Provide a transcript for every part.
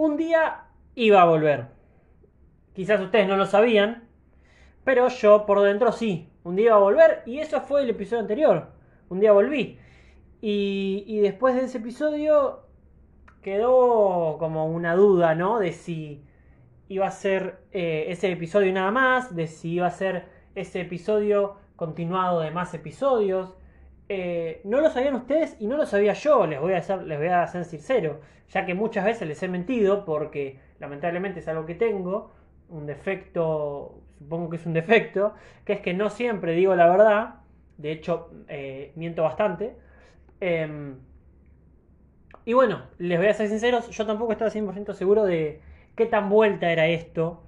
un día iba a volver. Quizás ustedes no lo sabían, pero yo por dentro sí. Un día iba a volver y eso fue el episodio anterior. Un día volví. Y, después de ese episodio quedó como una duda, ¿no? De si iba a ser eh, ese episodio nada más, de si iba a ser ese episodio continuado de más episodios. Eh, no lo sabían ustedes y no lo sabía yo, les voy, a ser, les voy a ser sincero, ya que muchas veces les he mentido porque lamentablemente es algo que tengo, un defecto, supongo que es un defecto, que es que no siempre digo la verdad, de hecho eh, miento bastante. Em, y bueno, les voy a ser sinceros, yo tampoco estaba 100% seguro de qué tan vuelta era esto.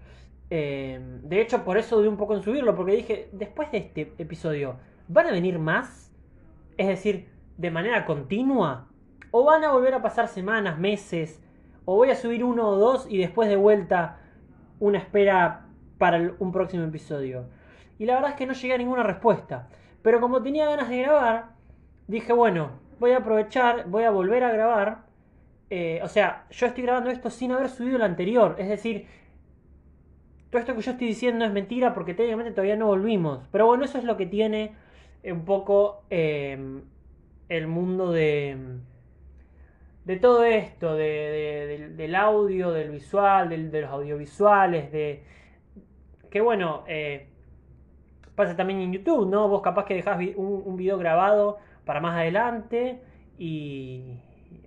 Em, de hecho, por eso dudé un poco en subirlo, porque dije, después de este episodio, ¿van a venir más? Es decir, de manera continua. ¿O van a volver a pasar semanas, meses? ¿O voy a subir uno o dos y después de vuelta una espera para un próximo episodio? Y la verdad es que no llegué a ninguna respuesta. Pero como tenía ganas de grabar, dije, bueno, voy a aprovechar, voy a volver a grabar. Eh, o sea, yo estoy grabando esto sin haber subido el anterior. Es decir, todo esto que yo estoy diciendo es mentira porque técnicamente todavía no volvimos. Pero bueno, eso es lo que tiene un poco eh, el mundo de, de todo esto, del audio, del visual, de los audiovisuales, de... Que bueno, eh, pasa también en YouTube, ¿no? Vos capaz que dejás un, un video grabado para más adelante y...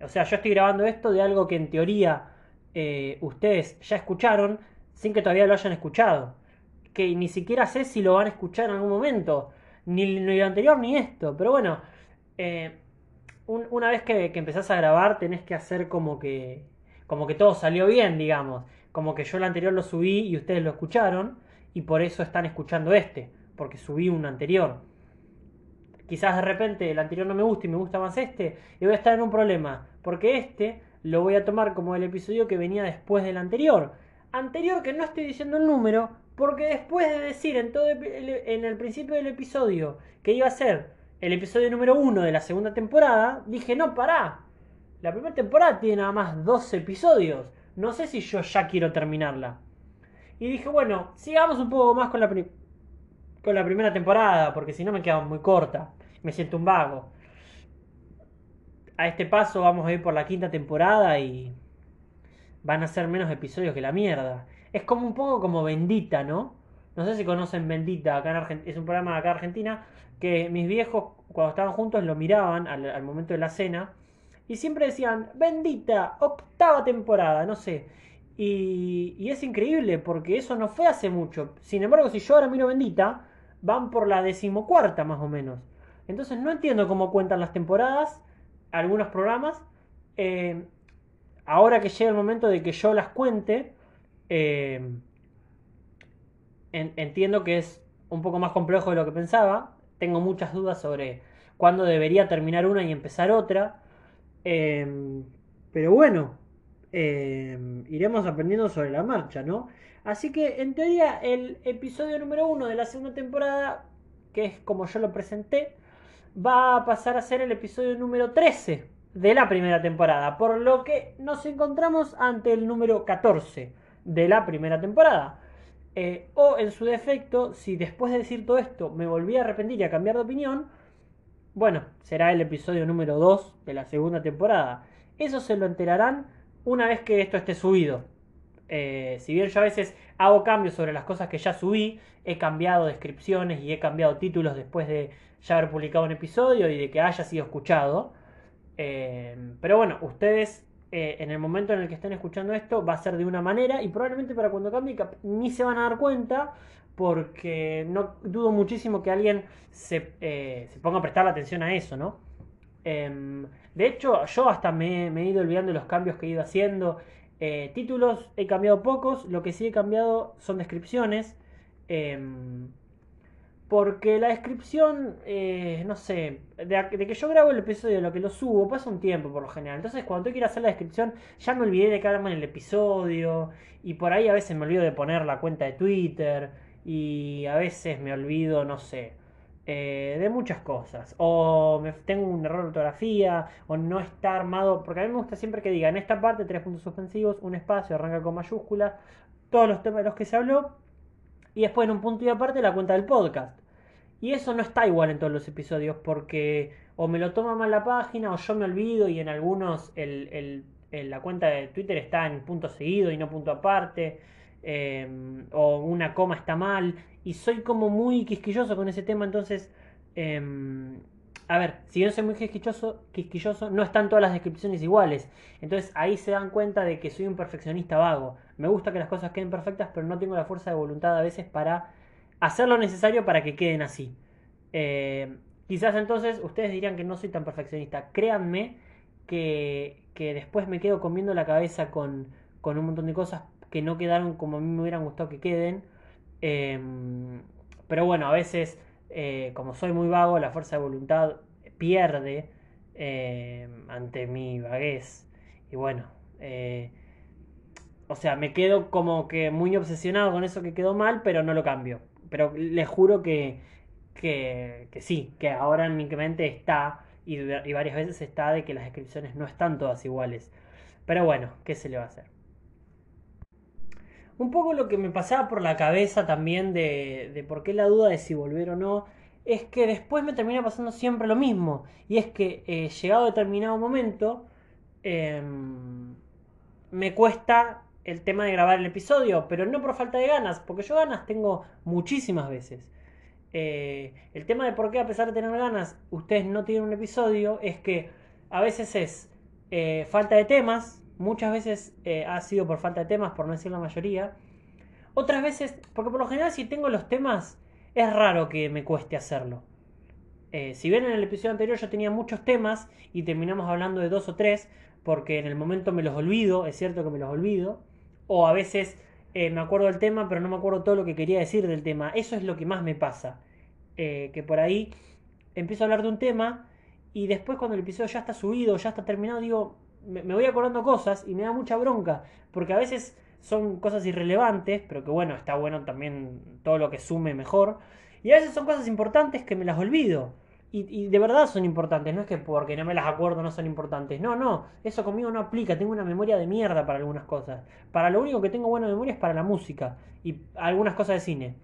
O sea, yo estoy grabando esto de algo que en teoría eh, ustedes ya escucharon sin que todavía lo hayan escuchado. Que ni siquiera sé si lo van a escuchar en algún momento ni, lo anterior ni esto. Pero bueno, eh, una vez que, empezás a grabar tenés que hacer como que, como que todo salió bien, digamos. Como que yo el anterior lo subí y ustedes lo escucharon y por eso están escuchando este, porque subí un anterior. Quizás de repente el anterior no me gusta y me gusta más este y voy a estar en un problema, porque este lo voy a tomar como el episodio que venía después del anterior. Anterior que no estoy diciendo el número, porque después de decir en, todo en el principio del episodio que iba a ser el episodio número uno de la segunda temporada, dije, no, pará. La primera temporada tiene nada más dos episodios. No sé si yo ya quiero terminarla. Y dije, bueno, sigamos un poco más con la, con la primera temporada, porque si no me queda muy corta. Me siento un vago. A este paso vamos a ir por la quinta temporada y van a ser menos episodios que la mierda. Es como un poco como Bendita, ¿no? No sé si conocen Bendita, acá en Argentina, es un programa de acá en Argentina que mis viejos cuando estaban juntos lo miraban al, momento de la cena y siempre decían, Bendita, octava temporada, no sé. Y, es increíble porque eso no fue hace mucho. Sin embargo, si yo ahora miro Bendita, van por la decimocuarta más o menos. Entonces no entiendo cómo cuentan las temporadas, algunos programas. Eh, ahora que llega el momento de que yo las cuente, eh, entiendo que es un poco más complejo de lo que pensaba. Tengo muchas dudas sobre cuándo debería terminar una y empezar otra. Em, pero bueno, em, iremos aprendiendo sobre la marcha, ¿no? Así que en teoría el episodio número uno de la segunda temporada, que es como yo lo presenté, va a pasar a ser el episodio número 13 de la primera temporada, por lo que nos encontramos ante el número 14 de la primera temporada. Eh, o en su defecto, si después de decir todo esto me volví a arrepentir y a cambiar de opinión, bueno, será el episodio número 2 de la segunda temporada. Eso se lo enterarán una vez que esto esté subido. Eh, si bien yo a veces hago cambios sobre las cosas que ya subí, he cambiado descripciones y he cambiado títulos después de ya haber publicado un episodio y de que haya sido escuchado. Eh, pero bueno, ustedes eh, en el momento en el que estén escuchando esto va a ser de una manera y probablemente para cuando cambie ni se van a dar cuenta porque no dudo muchísimo que alguien se, eh, se ponga a prestar atención a eso, ¿no? Em, de hecho, yo hasta me, he ido olvidando de los cambios que he ido haciendo. Eh, títulos he cambiado pocos, lo que sí he cambiado son descripciones. Porque la descripción, eh, no sé, de, que yo grabo el episodio, lo que lo subo, pasa un tiempo por lo general. Entonces, cuando tú quieres hacer la descripción, ya me olvidé de quedarme en el episodio. Y por ahí a veces me olvido de poner la cuenta de Twitter. Y a veces me olvido, no sé, eh, de muchas cosas. O me, tengo un error de ortografía, o no está armado, porque a mí me gusta siempre que diga en esta parte tres puntos suspensivos, un espacio, arranca con mayúsculas, todos los temas de los que se habló, y después en un punto y aparte la cuenta del podcast. Y eso no está igual en todos los episodios porque o me lo toma mal la página o yo me olvido y en algunos el, la cuenta de Twitter está en punto seguido y no punto aparte. Em, o una coma está mal. Y soy como muy quisquilloso con ese tema. Entonces, em, a ver, si yo soy muy quisquilloso, quisquilloso, no están todas las descripciones iguales. Entonces ahí se dan cuenta de que soy un perfeccionista vago. Me gusta que las cosas queden perfectas, pero no tengo la fuerza de voluntad a veces para hacer lo necesario para que queden así. Eh, quizás entonces ustedes dirían que no soy tan perfeccionista. Créanme que, que después me quedo comiendo la cabeza con, con, un montón de cosas que no quedaron como a mí me hubieran gustado que queden. Em, pero bueno, a veces, eh, como soy muy vago, la fuerza de voluntad pierde em, ante mi vaguez. Y bueno, eh, o sea, me quedo como que muy obsesionado con eso que quedó mal, pero no lo cambio. Pero les juro que, que, sí, que ahora en mi mente está, y, y, varias veces está, de que las descripciones no están todas iguales. Pero bueno, ¿qué se le va a hacer? Un poco lo que me pasaba por la cabeza también de, de por qué la duda de si volver o no, es que después me termina pasando siempre lo mismo. Y es que eh, llegado a determinado momento, em, me cuesta el tema de grabar el episodio, pero no por falta de ganas, porque yo ganas tengo muchísimas veces. Eh, el tema de por qué a pesar de tener ganas ustedes no tienen un episodio es que a veces es eh, falta de temas, muchas veces eh, ha sido por falta de temas, por no decir la mayoría. Otras veces, porque por lo general si tengo los temas, es raro que me cueste hacerlo. si bien en el episodio anterior yo tenía muchos temas y terminamos hablando de dos o tres, porque en el momento me los olvido, es cierto que me los olvido, o a veces eh, me acuerdo del tema, pero no me acuerdo todo lo que quería decir del tema. Eso es lo que más me pasa. Eh, que por ahí empiezo a hablar de un tema y después cuando el episodio ya está subido, ya está terminado, digo, me, voy acordando cosas y me da mucha bronca. Porque a veces son cosas irrelevantes, pero que bueno, está bueno también todo lo que sume mejor. Y a veces son cosas importantes que me las olvido. Y, de verdad son importantes, no es que porque no me las acuerdo no son importantes. No, no, eso conmigo no aplica. Tengo una memoria de mierda para algunas cosas. Para lo único que tengo buena memoria es para la música y algunas cosas de cine.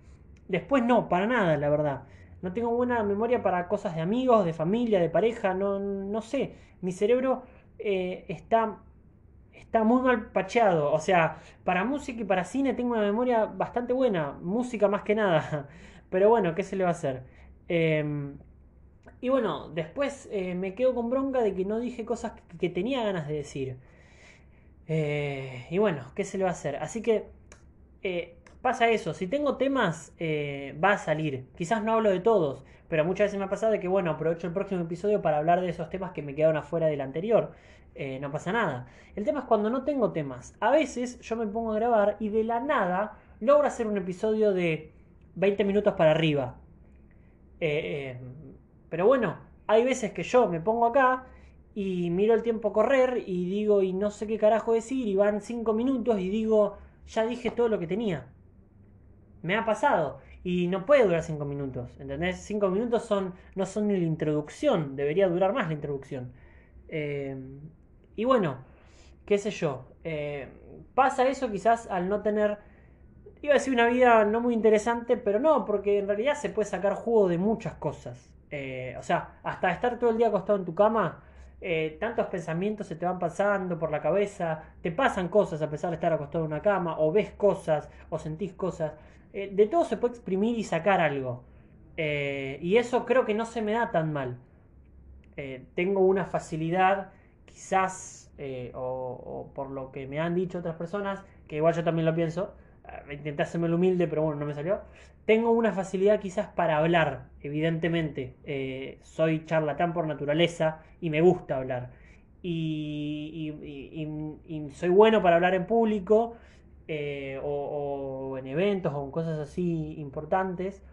Después no, para nada, la verdad. No tengo buena memoria para cosas de amigos, de familia, de pareja, no, no sé. Mi cerebro eh, está, está muy mal pacheado. O sea, para música y para cine tengo una memoria bastante buena. Música más que nada. Pero bueno, ¿qué se le va a hacer? Eh, y bueno, después eh, me quedo con bronca de que no dije cosas que, tenía ganas de decir. Eh, y bueno, ¿qué se le va a hacer? Así que pasa eso. Si tengo temas, va a salir. Quizás no hablo de todos, pero muchas veces me ha pasado de que, bueno, aprovecho el próximo episodio para hablar de esos temas que me quedaron afuera del anterior. no pasa nada. El tema es cuando no tengo temas. A veces yo me pongo a grabar y de la nada logro hacer un episodio de 20 minutos para arriba. Eh, pero bueno, hay veces que yo me pongo acá y miro el tiempo correr y digo, y no sé qué carajo decir, y van cinco minutos y digo, ya dije todo lo que tenía. Me ha pasado. Y no puede durar cinco minutos, ¿entendés? Cinco minutos son, no son ni la introducción, debería durar más la introducción. Eh, y bueno, qué sé yo. Eh, pasa eso quizás al no tener, iba a decir una vida no muy interesante, pero no, porque en realidad se puede sacar jugo de muchas cosas. Eh, o sea, hasta estar todo el día acostado en tu cama, tantos pensamientos se te van pasando por la cabeza, te pasan cosas a pesar de estar acostado en una cama, o ves cosas, o sentís cosas. Eh, de todo se puede exprimir y sacar algo. y eso creo que no se me da tan mal. tengo una facilidad, quizás, o, por lo que me han dicho otras personas, que igual yo también lo pienso, intenté hacerme el humilde, pero bueno, no me salió. Tengo una facilidad quizás para hablar, evidentemente. Eh, soy charlatán por naturaleza y me gusta hablar. Y, soy bueno para hablar en público eh, o, en eventos o en cosas así importantes.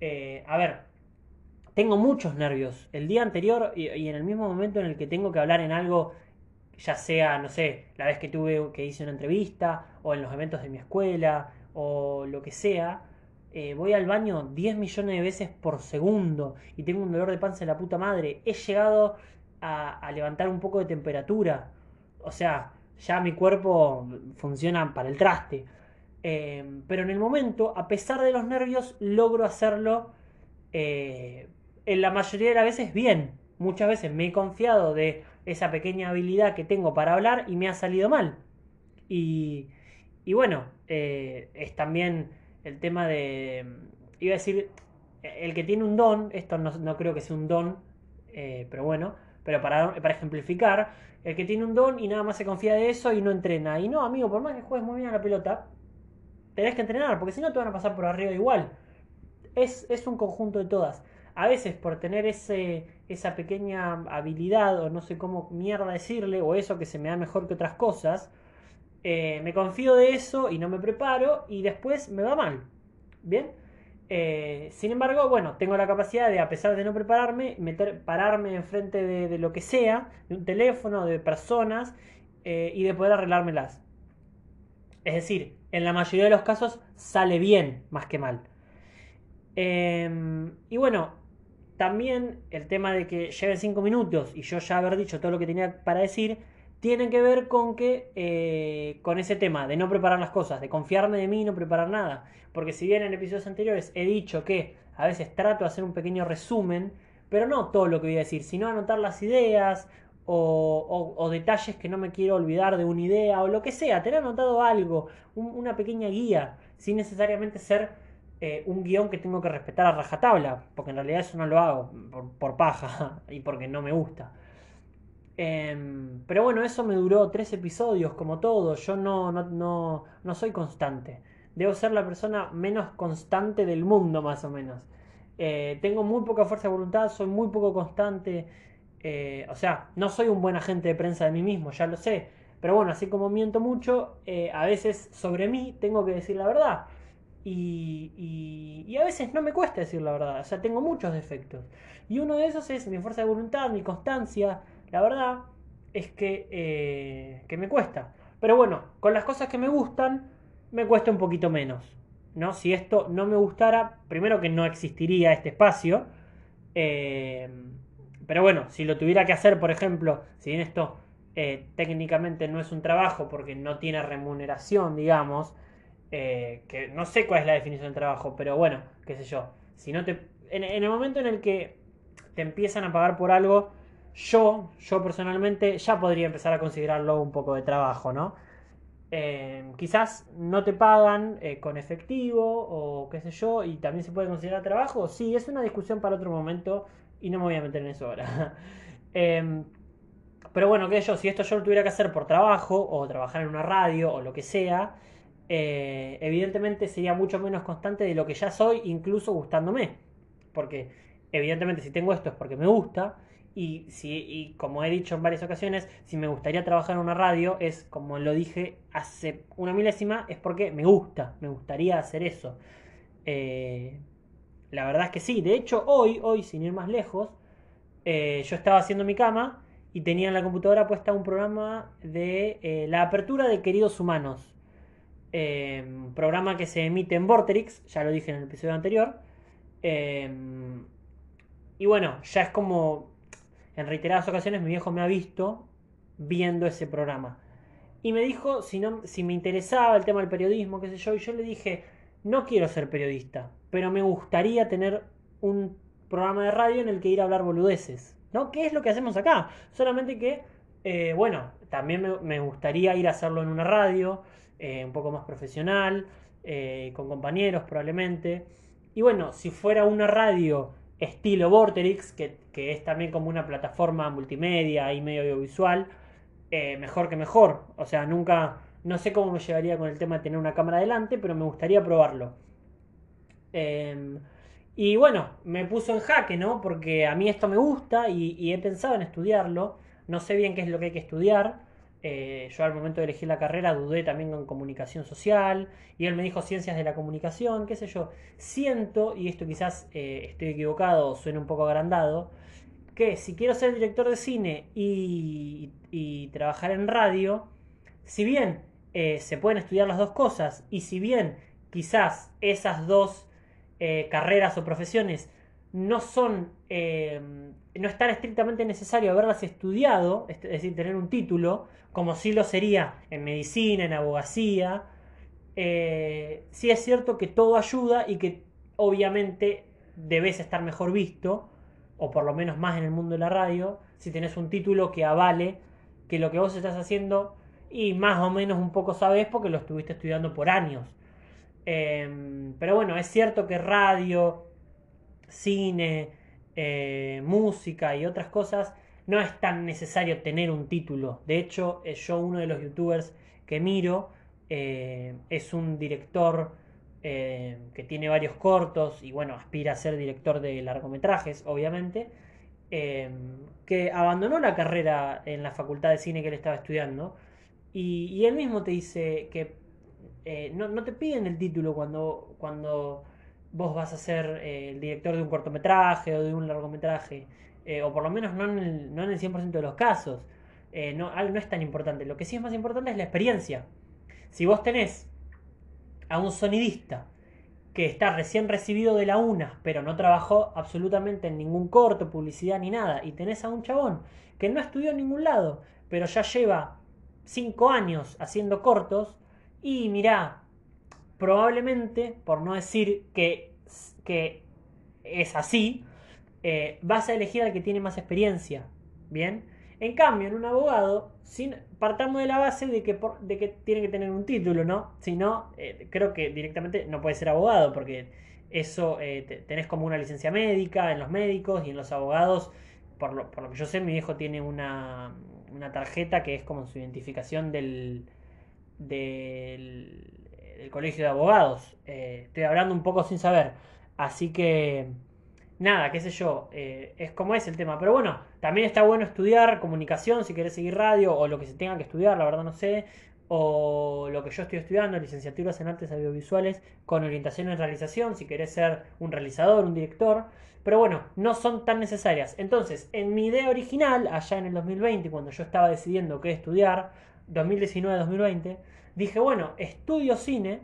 Eh, a ver, tengo muchos nervios. El día anterior y, en el mismo momento en el que tengo que hablar en algo ya sea, no sé, la vez que tuve que hice una entrevista, o en los eventos de mi escuela, o lo que sea, eh, voy al baño 10 millones de veces por segundo y tengo un dolor de panza de la puta madre. He llegado a, levantar un poco de temperatura. O sea, ya mi cuerpo funciona para el traste. Eh, pero en el momento, a pesar de los nervios, logro hacerlo eh, en la mayoría de las veces bien. Muchas veces me he confiado de esa pequeña habilidad que tengo para hablar y me ha salido mal. Y, y bueno, es también el tema de, iba a decir, el que tiene un don, esto no, creo que sea un don, eh, pero bueno, pero para, para ejemplificar, el que tiene un don y nada más se confía de eso y no entrena. Y no, amigo, por más que juegues muy bien a la pelota, tenés que entrenar, porque si no te van a pasar por arriba igual. Es, es un conjunto de todas. A veces por tener ese, esa pequeña habilidad, o no sé cómo mierda decirle, o eso que se me da mejor que otras cosas, eh, me confío de eso y no me preparo y después me va mal. Bien. Eh, sin embargo, bueno, tengo la capacidad de, a pesar de no prepararme, meter, pararme enfrente de, de lo que sea, de un teléfono, de personas, eh, y de poder arreglármelas. Es decir, en la mayoría de los casos sale bien más que mal. Em, y bueno, también el tema de que lleven 5 minutos y yo ya haber dicho todo lo que tenía para decir, tiene que ver con que eh, con ese tema de no preparar las cosas, de confiarme de mí y no preparar nada. Porque si bien en episodios anteriores he dicho que a veces trato de hacer un pequeño resumen, pero no todo lo que voy a decir, sino anotar las ideas o, detalles que no me quiero olvidar de una idea o lo que sea, tener anotado algo, una pequeña guía, sin necesariamente ser eh, un guion que tengo que respetar a rajatabla, porque en realidad eso no lo hago por paja y porque no me gusta. Em, pero bueno, eso me duró tres episodios, como todo. Yo no, no, no, soy constante. Debo ser la persona menos constante del mundo, más o menos. Eh, tengo muy poca fuerza de voluntad, soy muy poco constante. Eh, o sea, no soy un buen agente de prensa de mí mismo, ya lo sé. Pero bueno, así como miento mucho, eh, a veces sobre mí tengo que decir la verdad. Y, y, y, a veces no me cuesta decir la verdad. O sea, tengo muchos defectos. Y uno de esos es mi fuerza de voluntad, mi constancia, la verdad es que, eh, que me cuesta. Pero bueno, con las cosas que me gustan, me cuesta un poquito menos. ¿no? Si esto no me gustara, primero que no existiría este espacio. Eh, pero bueno, si lo tuviera que hacer, por ejemplo, si bien esto eh, técnicamente no es un trabajo porque no tiene remuneración, digamos, que no sé cuál es la definición de trabajo, pero bueno, qué sé yo. Si no te, en el momento en el que te empiezan a pagar por algo yo, yo personalmente ya podría empezar a considerarlo un poco de trabajo, ¿no? Eh, quizás no te pagan eh, con efectivo o qué sé yo, y también se puede considerar trabajo. Sí, es una discusión para otro momento y no me voy a meter en eso ahora. Em, pero bueno, que yo, si esto yo lo tuviera que hacer por trabajo o trabajar en una radio o lo que sea, eh, evidentemente sería mucho menos constante de lo que ya soy, incluso gustándome. Porque evidentemente si tengo esto es porque me gusta y, si, como he dicho en varias ocasiones, si me gustaría trabajar en una radio, es como lo dije hace una milésima, es porque me gusta, me gustaría hacer eso. Eh, la verdad es que sí, de hecho hoy, hoy sin ir más lejos, eh, yo estaba haciendo mi cama y tenía en la computadora puesta un programa de eh, la apertura de Queridos Humanos. programa que se emite en Vorterix, ya lo dije en el episodio anterior. y bueno, ya es como en reiteradas ocasiones mi viejo me ha visto viendo ese programa. Y me dijo si, no, si me interesaba el tema del periodismo, qué sé yo, y yo le dije, no quiero ser periodista, pero me gustaría tener un programa de radio en el que ir a hablar boludeces, ¿no? ¿Qué es lo que hacemos acá? Solamente que, eh, bueno, también me, gustaría ir a hacerlo en una radio, eh, un poco más profesional, eh, con compañeros probablemente. Y bueno, si fuera una radio estilo Vorterix, que, es también como una plataforma multimedia y medio audiovisual, eh, mejor que mejor. O sea, nunca, no sé cómo me llevaría con el tema de tener una cámara delante, pero me gustaría probarlo. Em, y bueno, me puso en jaque, ¿no? Porque a mí esto me gusta y he pensado en estudiarlo. No sé bien qué es lo que hay que estudiar. Eh, yo al momento de elegir la carrera dudé también con comunicación social y él me dijo ciencias de la comunicación, qué sé yo. Siento, y esto quizás eh, estoy equivocado, suena un poco agrandado, que si quiero ser director de cine y, trabajar en radio, si bien eh, se pueden estudiar las dos cosas y si bien quizás esas dos carreras o profesiones no son, no es tan estrictamente necesario haberlas estudiado, es decir, tener un título, como sí lo sería en medicina, en abogacía, eh, sí es cierto que todo ayuda y que obviamente debes estar mejor visto, o por lo menos más en el mundo de la radio, si tenés un título que avale que lo que vos estás haciendo y más o menos un poco sabés porque lo estuviste estudiando por años. Em, pero bueno, es cierto que radio, cine, eh, música y otras cosas no es tan necesario tener un título. De hecho, eh, yo uno de los youtubers que miro eh, es un director que tiene varios cortos y bueno, aspira a ser director de largometrajes, obviamente, que abandonó la carrera en la facultad de cine que él estaba estudiando y, y él mismo te dice que eh, no, te piden el título cuando, cuando vos vas a ser eh, el director de un cortometraje o de un largometraje, eh, o por lo menos no en el, no en el 100% de los casos. no, no es tan importante. Lo que sí es más importante es la experiencia. Si vos tenés a un sonidista que está recién recibido de la UNA, pero no trabajó absolutamente en ningún corto, publicidad ni nada, y tenés a un chabón que no estudió en ningún lado, pero ya lleva 5 años haciendo cortos, y mirá, probablemente, por no decir que, que es así, eh, vas a elegir al que tiene más experiencia. ¿Bien? En cambio, en un abogado, sin, partamos de la base de que, de que tiene que tener un título, ¿no? Si no, eh, creo que directamente no puede ser abogado, porque eso eh, tenés como una licencia médica en los médicos y en los abogados. Por lo, por lo que yo sé, mi viejo tiene una, una tarjeta que es como su identificación del, del, Colegio de Abogados. Eh, estoy hablando un poco sin saber. Así que, nada, qué sé yo, eh, es como es el tema. Pero bueno, también está bueno estudiar comunicación si querés seguir radio o lo que se tenga que estudiar, la verdad no sé. O lo que yo estoy estudiando, licenciaturas en artes audiovisuales con orientación en realización, si querés ser un realizador, un director. Pero bueno, no son tan necesarias. Entonces, en mi idea original, allá en el 2020, cuando yo estaba decidiendo qué estudiar, 2019-2020, dije, bueno, estudio cine,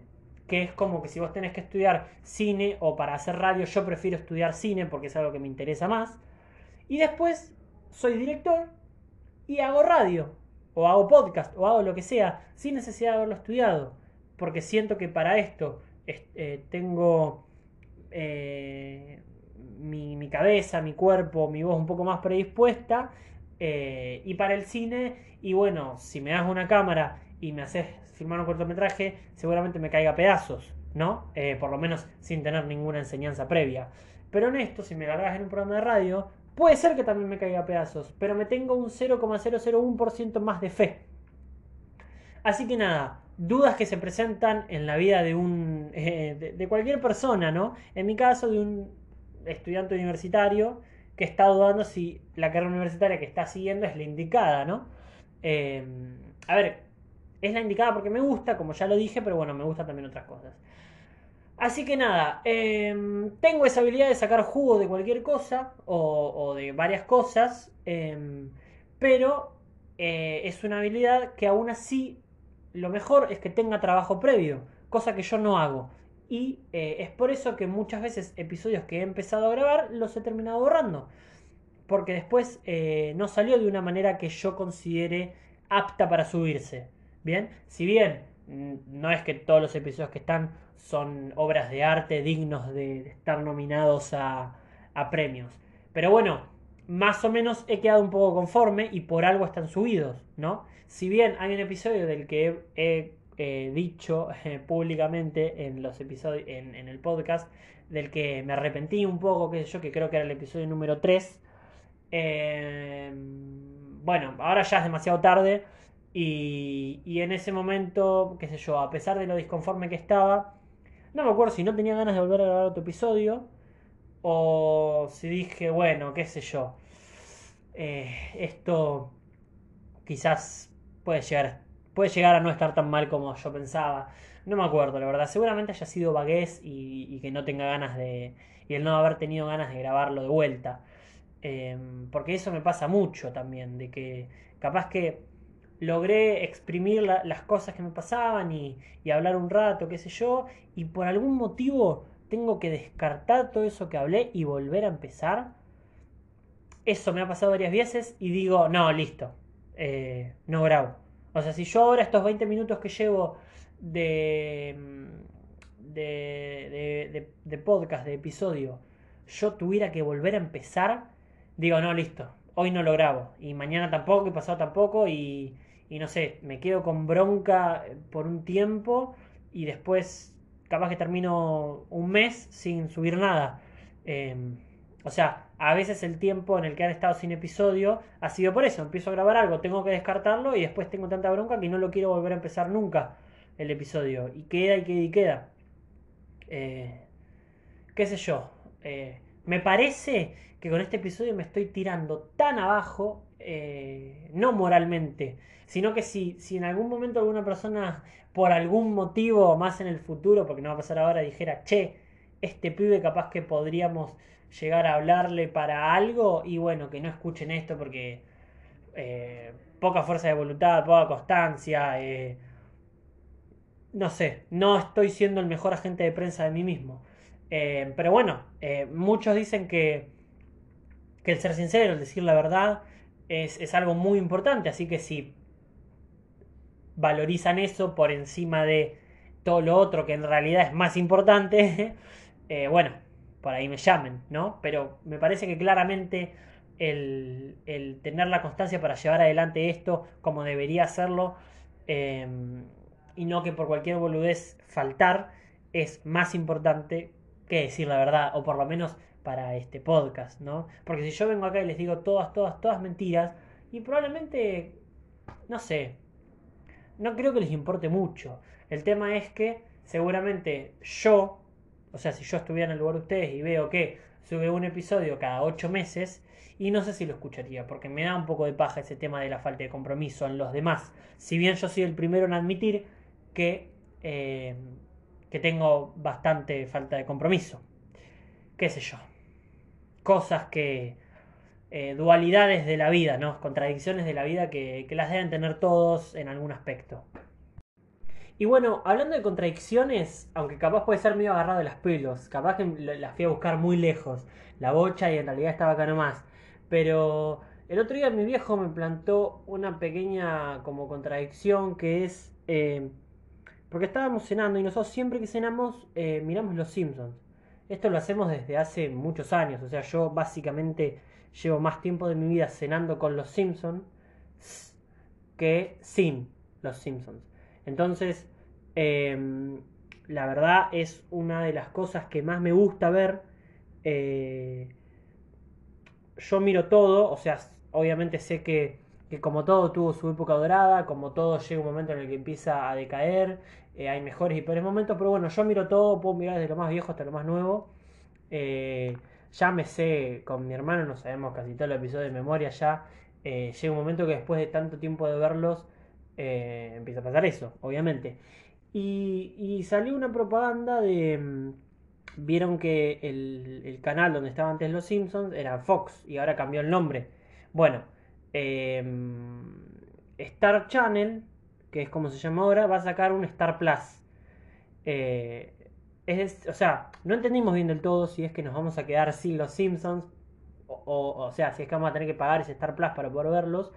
que es como que si vos tenés que estudiar cine o para hacer radio, yo prefiero estudiar cine porque es algo que me interesa más. Y después soy director y hago radio, o hago podcast, o hago lo que sea, sin necesidad de haberlo estudiado, porque siento que para esto eh, tengo eh, mi, cabeza, mi cuerpo, mi voz un poco más predispuesta, eh, y para el cine y bueno, si me das una cámara y me haces filmar un cortometraje, seguramente me caiga pedazos, ¿no? Eh, por lo menos sin tener ninguna enseñanza previa. Pero en esto, si me largas en un programa de radio, puede ser que también me caiga pedazos, pero me tengo un 0,001% más de fe. Así que nada, dudas que se presentan en la vida de un eh, de, cualquier persona, ¿no? En mi caso, de un estudiante universitario que está dudando si la carrera universitaria que está siguiendo es la indicada, ¿no? Em, a ver, es la indicada porque me gusta, como ya lo dije, pero bueno, me gustan también otras cosas. Así que nada, em, tengo esa habilidad de sacar jugo de cualquier cosa o, de varias cosas, em, pero eh, es una habilidad que aún así lo mejor es que tenga trabajo previo, cosa que yo no hago. Y eh, es por eso que muchas veces episodios que he empezado a grabar los he terminado borrando porque después eh, no salió de una manera que yo considere apta para subirse. Bien, si bien mm, no es que todos los episodios que están son obras de arte dignos de, estar nominados a, premios. Pero bueno, más o menos he quedado un poco conforme y por algo están subidos, ¿no? Si bien hay un episodio del que he, dicho eh, públicamente en los episodios, en, el podcast, del que me arrepentí un poco, qué sé yo, que creo que era el episodio número 3, Em, bueno, ahora ya es demasiado tarde y, y, en ese momento, qué sé yo, a pesar de lo disconforme que estaba, no me acuerdo si no tenía ganas de volver a grabar otro episodio o si dije, bueno, qué sé yo, eh, esto quizás puede llegar, puede llegar a no estar tan mal como yo pensaba. No me acuerdo, la verdad. Seguramente haya sido vaguez y, que no tenga ganas de. y el no haber tenido ganas de grabarlo de vuelta. Em, porque eso me pasa mucho también, de que capaz que logré exprimir las cosas que me pasaban y, hablar un rato, qué sé yo, y por algún motivo tengo que descartar todo eso que hablé y volver a empezar. Eso me ha pasado varias veces y digo, no, listo, eh, no grabo. O sea, si yo ahora estos 20 minutos que llevo de, de, de, podcast, de episodio, yo tuviera que volver a empezar, digo, no, listo, hoy no lo grabo. Y mañana tampoco, y pasado tampoco, y, y no sé, me quedo con bronca por un tiempo y después capaz que termino un mes sin subir nada. Em, o sea, a veces el tiempo en el que han estado sin episodio ha sido por eso. Empiezo a grabar algo, tengo que descartarlo y después tengo tanta bronca que no lo quiero volver a empezar nunca el episodio. Y queda y queda y queda. Eh, ¿Qué sé yo? Eh, me parece que con este episodio me estoy tirando tan abajo, eh, no moralmente, sino que si, si en algún momento alguna persona, por algún motivo más en el futuro, porque no va a pasar ahora, dijera, che, este pibe capaz que podríamos llegar a hablarle para algo, y bueno, que no escuchen esto porque eh, poca fuerza de voluntad, poca constancia, eh, no sé, no estoy siendo el mejor agente de prensa de mí mismo. Eh, pero bueno, muchos dicen que, que el ser sincero, el decir la verdad, es, es algo muy importante, así que si valorizan eso por encima de todo lo otro que en realidad es más importante, bueno, por ahí me llamen, ¿no? Pero me parece que claramente el, tener la constancia para llevar adelante esto como debería hacerlo em, y no que por cualquier boludez faltar es más importante que decir la verdad, o por lo menos para este podcast, ¿no? Porque si yo vengo acá y les digo todas, todas, todas mentiras, y probablemente, no sé, no creo que les importe mucho. El tema es que seguramente yo, o sea, si yo estuviera en el lugar de ustedes y veo que sube un episodio cada ocho meses, y no sé si lo escucharía, porque me da un poco de paja ese tema de la falta de compromiso en los demás. Si bien yo soy el primero en admitir que, eh, que tengo bastante falta de compromiso. Qué sé yo. Cosas que, eh, dualidades de la vida, ¿no? Contradicciones de la vida que, las deben tener todos en algún aspecto. Y bueno, hablando de contradicciones, aunque capaz puede ser medio agarrado de las pelos, capaz que las fui a buscar muy lejos, la bocha y en realidad estaba acá nomás. Pero el otro día mi viejo me plantó una pequeña como contradicción que es... Eh, porque estábamos cenando y nosotros siempre que cenamos eh, miramos Los Simpsons. Esto lo hacemos desde hace muchos años, o sea, yo básicamente llevo más tiempo de mi vida cenando con los Simpsons que sin los Simpsons. Entonces, em, la verdad es una de las cosas que más me gusta ver. Eh, yo miro todo, o sea, obviamente sé que, como todo tuvo su época dorada, como todo llega un momento en el que empieza a decaer, eh, hay mejores y peores momentos, pero bueno, yo miro todo, puedo mirar desde lo más viejo hasta lo más nuevo. Eh, ya me sé, con mi hermano nos sabemos casi todo el episodio de memoria ya. Eh, llega un momento que después de tanto tiempo de verlos, eh, empieza a pasar eso, obviamente. Y, salió una propaganda de... Mm, vieron que el, canal donde estaban antes los Simpsons era Fox y ahora cambió el nombre. Bueno, em, Star Channel, que es como se llama ahora, va a sacar un Star Plus. Eh, o sea, no entendimos bien del todo si es que nos vamos a quedar sin los Simpsons, o, o, sea, si es que vamos a tener que pagar ese Star Plus para poder verlos,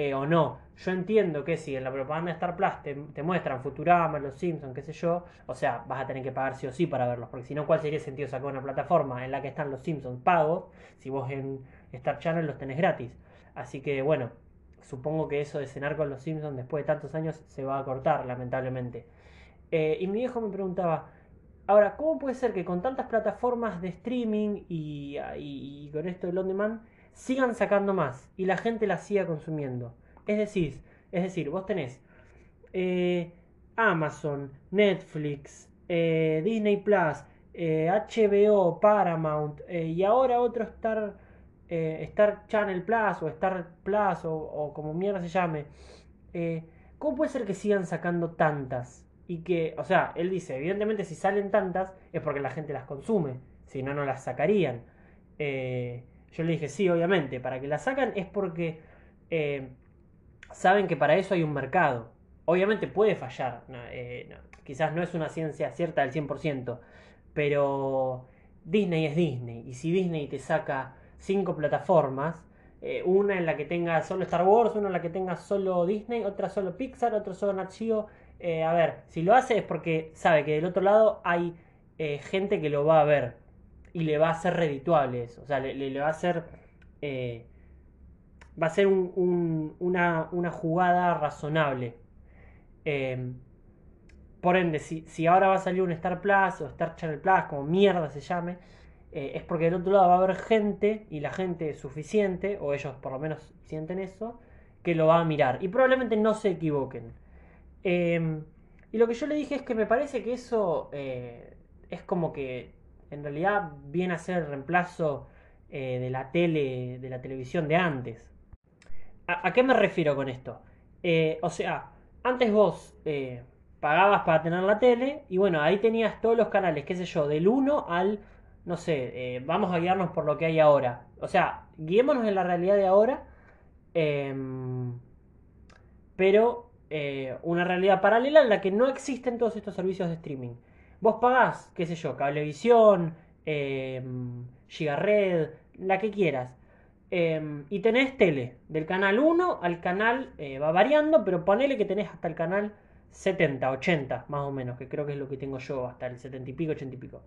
eh, o no. Yo entiendo que si en la propaganda de Star Plus te, muestran Futurama, los Simpsons, qué sé yo, o sea, vas a tener que pagar sí o sí para verlos, porque si no, ¿cuál sería el sentido sacar una plataforma en la que están los Simpsons pagos si vos en Star Channel los tenés gratis? Así que bueno, supongo que eso de cenar con los Simpsons después de tantos años se va a cortar, lamentablemente. Eh, y mi viejo me preguntaba, Ahora, ¿cómo puede ser que con tantas plataformas de streaming y, con esto del on sigan sacando más y la gente la siga consumiendo? Es decir, es decir, vos tenés eh, Amazon, Netflix, eh, Disney Plus, HBO, eh, Paramount y ahora otro Star, Star Channel Plus o Star Plus o, o como mierda se llame. ¿Cómo puede ser que sigan sacando tantas? y que, o sea, él dice, evidentemente si salen tantas es porque la gente las consume, si no, no las sacarían. Yo le dije, sí, obviamente, para que las sacan es porque eh, saben que para eso hay un mercado. Obviamente puede fallar, eh, quizás no es una ciencia cierta del 100%, pero Disney es Disney. Y si Disney te saca cinco plataformas, eh, una en la que tenga solo Star Wars, una en la que tenga solo Disney, otra solo Pixar, otra solo Nat Geo. A ver, si lo hace es porque sabe que del otro lado hay gente que lo va a ver y le va a ser redituable eso. O sea, le, va a ser. va a ser una, una, jugada razonable. por ende, si, si ahora va a salir un Star Plus o Star Channel Plus, como mierda se llame, eh, es porque del otro lado va a haber gente, y la gente suficiente, o ellos por lo menos sienten eso, que lo va a mirar. Y probablemente no se equivoquen. Em, y lo que yo le dije es que me parece que eso eh, es como que en realidad viene a ser el reemplazo eh, de la tele, de la televisión de antes. ¿A, qué me refiero con esto? o sea, antes vos pagabas para tener la tele y bueno, ahí tenías todos los canales, qué sé yo, del 1 al no sé, eh, vamos a guiarnos por lo que hay ahora. O sea, guiémonos en la realidad de ahora, em, pero eh, una realidad paralela en la que no existen todos estos servicios de streaming. Vos pagás, qué sé yo, cablevisión, eh, Gigared, la que quieras. Em, y tenés tele, del canal 1 al canal, va variando, pero ponele que tenés hasta el canal 70, 80, más o menos, que creo que es lo que tengo yo, hasta el 70 y pico, 80 y pico.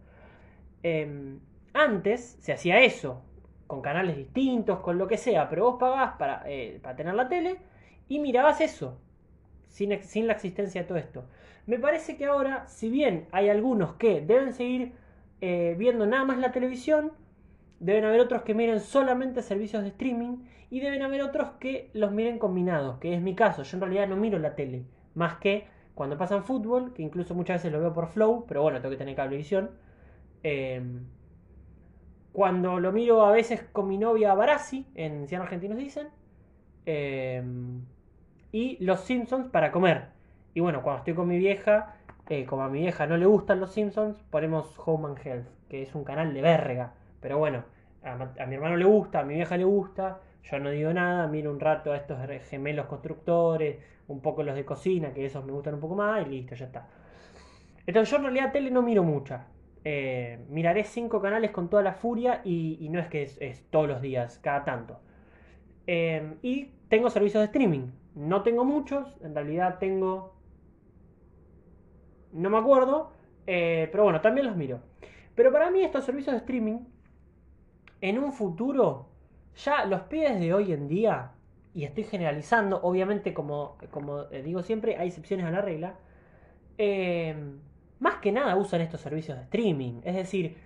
Em, antes se hacía eso, con canales distintos, con lo que sea, pero vos pagabas para, eh, para tener la tele y mirabas eso, sin, sin, la existencia de todo esto. Me parece que ahora, si bien hay algunos que deben seguir eh, viendo nada más la televisión, deben haber otros que miren solamente servicios de streaming y deben haber otros que los miren combinados, que es mi caso. Yo en realidad no miro la tele, más que cuando pasan fútbol, que incluso muchas veces lo veo por Flow, pero bueno, tengo que tener cablevisión. Em, cuando lo miro a veces con mi novia Barassi, en Cian Argentinos dicen. Em, y Los Simpsons para comer. Y bueno, cuando estoy con mi vieja, eh, como a mi vieja no le gustan los Simpsons, ponemos Home and Health, que es un canal de verga. Pero bueno, a, mi hermano le gusta, a mi vieja le gusta, yo no digo nada, miro un rato a estos gemelos constructores, un poco los de cocina, que esos me gustan un poco más, y listo, ya está. Entonces yo en realidad tele no miro mucha. Eh, miraré cinco canales con toda la furia y, no es que es, todos los días, cada tanto. Em, y tengo servicios de streaming. No tengo muchos, en realidad tengo... No me acuerdo, eh, pero bueno, también los miro. Pero para mí estos servicios de streaming, en un futuro, ya los pibes de hoy en día, y estoy generalizando, obviamente como, como digo siempre, hay excepciones a la regla, eh, más que nada usan estos servicios de streaming. Es decir,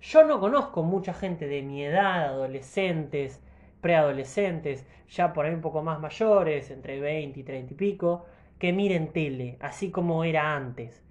yo no conozco mucha gente de mi edad, adolescentes, preadolescentes, ya por ahí un poco más mayores, entre 20 y 30 y pico, que miren tele, así como era antes.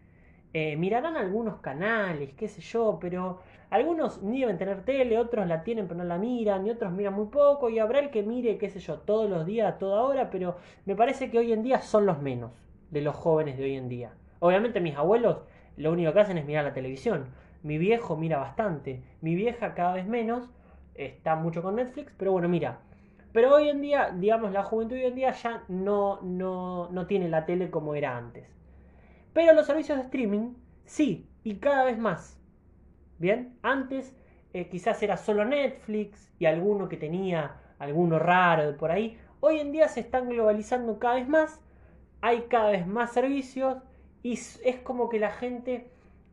Eh, mirarán algunos canales, qué sé yo, pero algunos ni deben tener tele, otros la tienen pero no la miran, y otros miran muy poco, y habrá el que mire, qué sé yo, todos los días, a toda hora, pero me parece que hoy en día son los menos de los jóvenes de hoy en día. Obviamente mis abuelos lo único que hacen es mirar la televisión. Mi viejo mira bastante, mi vieja cada vez menos, está mucho con Netflix, pero bueno, mira. Pero hoy en día, digamos, la juventud hoy en día ya no, no, no tiene la tele como era antes. Pero los servicios de streaming, sí, y cada vez más. Bien, antes eh, quizás era solo Netflix y alguno que tenía alguno raro por ahí. Hoy en día se están globalizando cada vez más, hay cada vez más servicios y es como que la gente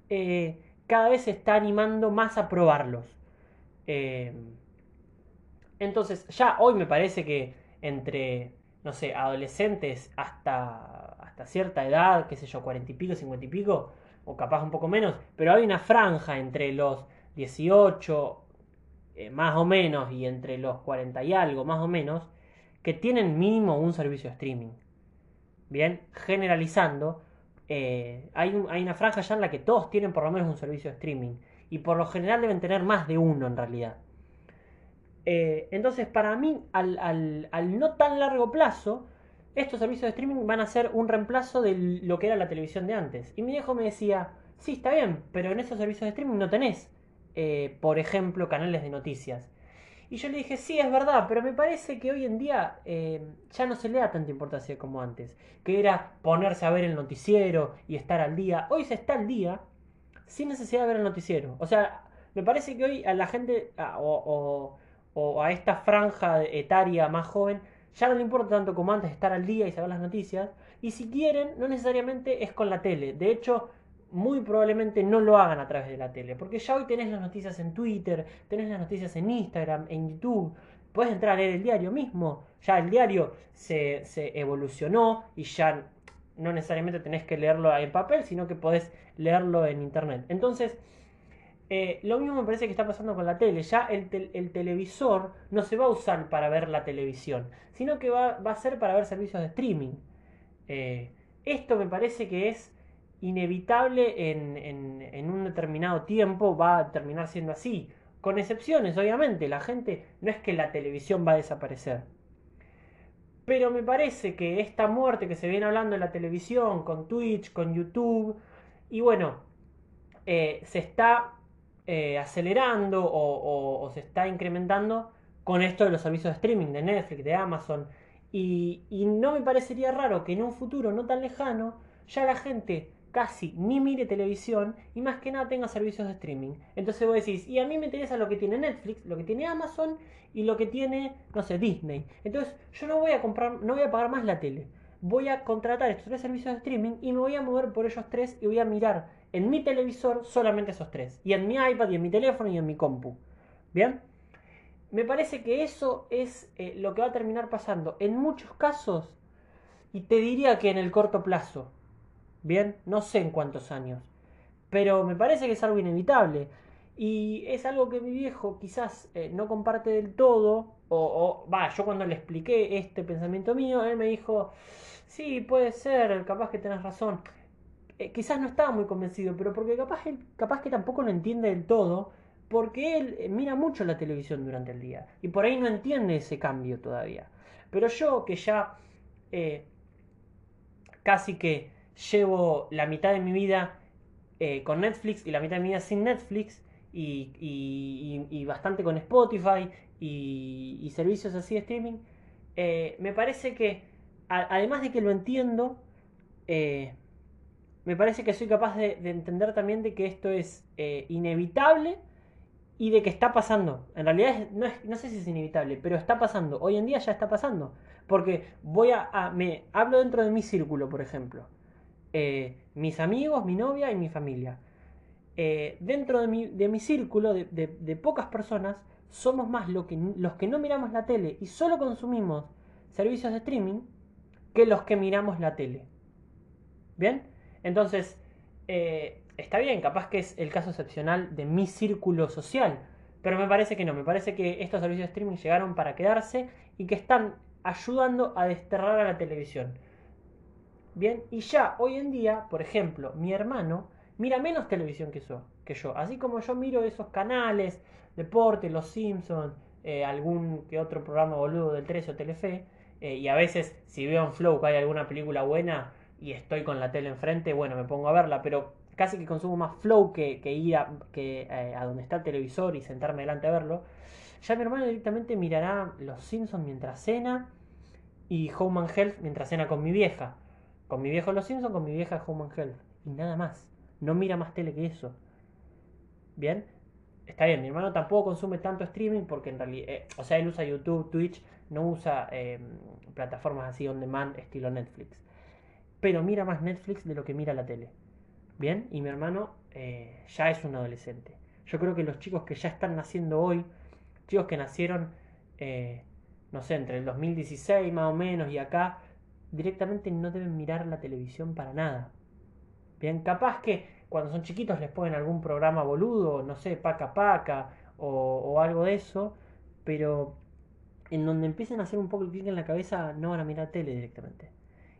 eh, cada vez se está animando más a probarlos. Eh, entonces, ya hoy me parece que entre, no sé, adolescentes hasta, hasta cierta edad, qué sé yo, cuarenta y pico, cincuenta y pico, o capaz un poco menos, pero hay una franja entre los 18 eh, más o menos y entre los 40 y algo más o menos, que tienen mínimo un servicio de streaming. Bien, generalizando, eh, hay, una franja ya en la que todos tienen por lo menos un servicio de streaming. Y por lo general deben tener más de uno en realidad. Eh, entonces, para mí, al, no tan largo plazo, estos servicios de streaming van a ser un reemplazo de lo que era la televisión de antes. Y mi viejo me decía, sí, está bien, pero en esos servicios de streaming no tenés, eh, por ejemplo, canales de noticias. Y yo le dije, sí, es verdad, pero me parece que hoy en día eh, ya no se le da tanta importancia como antes. Que era ponerse a ver el noticiero y estar al día. Hoy se está al día sin necesidad de ver el noticiero. O sea, me parece que hoy a la gente o, o, a esta franja etaria más joven ya no le importa tanto como antes estar al día y saber las noticias. Y si quieren, no necesariamente es con la tele. De hecho, muy probablemente no lo hagan a través de la tele. Porque ya hoy tenés las noticias en Twitter, tenés las noticias en Instagram, en YouTube. Puedes entrar a leer el diario mismo. Ya el diario se, se evolucionó y ya no necesariamente tenés que leerlo en papel, sino que podés leerlo en internet. Entonces, eh, lo mismo me parece que está pasando con la tele. Ya el, televisor no se va a usar para ver la televisión, sino que va, a ser para ver servicios de streaming. Eh, esto me parece que es inevitable en, un determinado tiempo, va a terminar siendo así. Con excepciones, obviamente. La gente no es que la televisión va a desaparecer. Pero me parece que esta muerte que se viene hablando en la televisión, con Twitch, con YouTube, y bueno, eh, se está eh, acelerando o, se está incrementando con esto de los servicios de streaming de Netflix, de Amazon. Y, y no me parecería raro que en un futuro no tan lejano ya la gente casi ni mire televisión y más que nada tenga servicios de streaming. Entonces vos decís, y a mí me interesa lo que tiene Netflix, lo que tiene Amazon y lo que tiene, no sé, Disney. Entonces yo no voy a comprar, no voy a pagar más la tele. Voy a contratar estos tres servicios de streaming y me voy a mover por ellos tres y voy a mirar en mi televisor solamente esos tres. Y en mi iPad y en mi teléfono y en mi compu. ¿Bien? Me parece que eso es eh, lo que va a terminar pasando en muchos casos y te diría que en el corto plazo. Bien, no sé en cuántos años. Pero me parece que es algo inevitable. Y es algo que mi viejo quizás eh, no comparte del todo. O, va, yo cuando le expliqué este pensamiento mío, él me dijo, sí, puede ser, capaz que tenés razón. Eh, quizás no estaba muy convencido, pero porque capaz, él, capaz que tampoco lo entiende del todo, porque él eh, mira mucho la televisión durante el día. Y por ahí no entiende ese cambio todavía. Pero yo que ya casi que llevo la mitad de mi vida eh, con Netflix y la mitad de mi vida sin Netflix y, bastante con Spotify y, servicios así de streaming, eh, me parece que, además de que lo entiendo, eh, me parece que soy capaz de, entender también de que esto es inevitable y de que está pasando. En realidad no, no, sé si es inevitable, pero está pasando. Hoy en día ya está pasando. Porque voy a me hablo dentro de mi círculo, por ejemplo. Eh, mis amigos, mi novia y mi familia. Eh, dentro de mi, círculo de, pocas personas, somos más lo que, los que no miramos la tele y solo consumimos servicios de streaming que los que miramos la tele. ¿Bien? Entonces, eh, está bien, capaz que es el caso excepcional de mi círculo social, pero me parece que no, me parece que estos servicios de streaming llegaron para quedarse y que están ayudando a desterrar a la televisión. Bien, y ya hoy en día, por ejemplo, mi hermano mira menos televisión que yo, que yo. Así como yo miro esos canales, deporte, Los Simpsons, eh, algún que otro programa boludo del 13 o Telefe, eh, y a veces si veo en Flow que hay alguna película buena y estoy con la tele enfrente, bueno, me pongo a verla, pero casi que consumo más Flow que, ir a, que, eh, a donde está el televisor y sentarme delante a verlo. Ya mi hermano directamente mirará Los Simpsons mientras cena y Home and Health mientras cena con mi vieja. Con mi viejo Los Simpsons, con mi vieja Human Health. Y nada más. No mira más tele que eso. ¿Bien? Está bien, mi hermano tampoco consume tanto streaming porque en realidad, eh, o sea, él usa YouTube, Twitch, no usa em, plataformas así on demand estilo Netflix. Pero mira más Netflix de lo que mira la tele. ¿Bien? Y mi hermano eh, ya es un adolescente. Yo creo que los chicos que ya están naciendo hoy, chicos que nacieron, eh, no sé, entre el 2016 más o menos y acá, directamente no deben mirar la televisión para nada. Bien, capaz que cuando son chiquitos les ponen algún programa boludo, no sé, paca paca o, algo de eso, pero en donde empiecen a hacer un poco el clic en la cabeza no van a mirar tele directamente.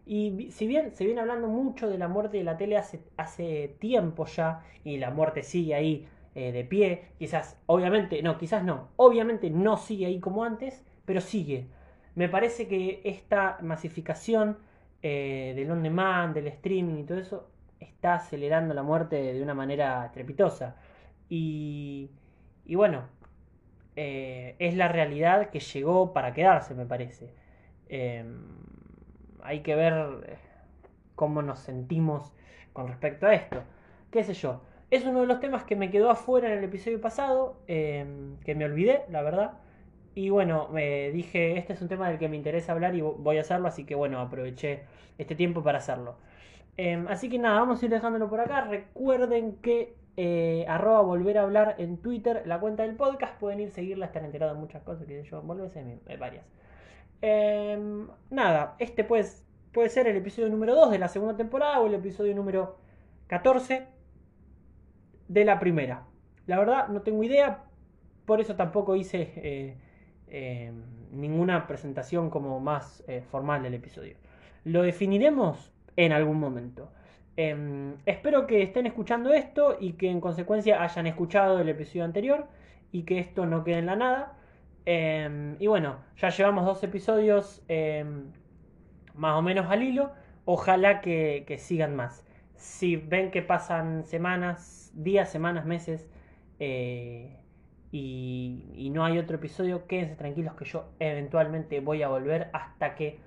Y si bien se viene hablando mucho de la muerte de la tele hace, hace tiempo ya, y la muerte sigue ahí eh, de pie, quizás, obviamente, no, quizás no, obviamente no sigue ahí como antes, pero sigue. Me parece que esta masificación eh, del on demand, del streaming y todo eso está acelerando la muerte de una manera estrepitosa. Y, y bueno, eh, es la realidad que llegó para quedarse, me parece. Hay que ver eh, cómo nos sentimos con respecto a esto. ¿Qué sé yo? es uno de los temas que me quedó afuera en el episodio pasado, em, que me olvidé, la verdad. Y bueno, me dije, este es un tema del que me interesa hablar y voy a hacerlo, así que bueno, aproveché este tiempo para hacerlo. Em, así que nada, vamos a ir dejándolo por acá. Recuerden que eh, arroba volver a hablar en Twitter, la cuenta del podcast, pueden ir a seguirla, estar enterados de muchas cosas que yo, volvés hay varias. Em, nada, este pues, puede ser el episodio número 2 de la segunda temporada o el episodio número 14 de la primera. La verdad, no tengo idea, por eso tampoco hice eh, em, ninguna presentación como más eh, formal del episodio. Lo definiremos en algún momento. Em, espero que estén escuchando esto y que en consecuencia hayan escuchado el episodio anterior y que esto no quede en la nada. Em, y bueno, ya llevamos dos episodios em, más o menos al hilo. Ojalá que, sigan más. Si ven que pasan semanas, días, semanas, meses eh, y, y no hay otro episodio, quédense tranquilos que yo eventualmente voy a volver hasta que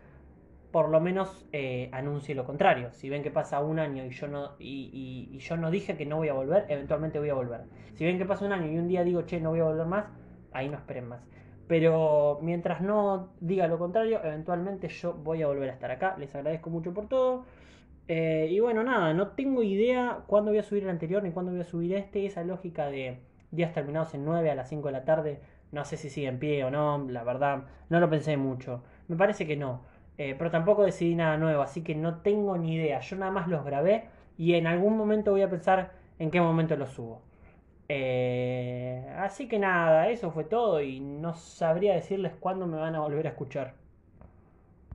por lo menos eh, anuncie lo contrario. Si ven que pasa un año y yo no y, yo no dije que no voy a volver, eventualmente voy a volver. Si ven que pasa un año y un día digo, che, no voy a volver más, ahí no esperen más. Pero mientras no diga lo contrario, eventualmente yo voy a volver a estar acá. Les agradezco mucho por todo. Eh, y bueno, nada, no tengo idea cuándo voy a subir el anterior ni cuándo voy a subir este. Esa lógica de días terminados en 9 a las 5 de la tarde, no sé si sigue en pie o no, la verdad, no lo pensé mucho. Me parece que no. Eh, pero tampoco decidí nada nuevo, así que no tengo ni idea. Yo nada más los grabé y en algún momento voy a pensar en qué momento los subo. Eh, así que nada, eso fue todo y no sabría decirles cuándo me van a volver a escuchar.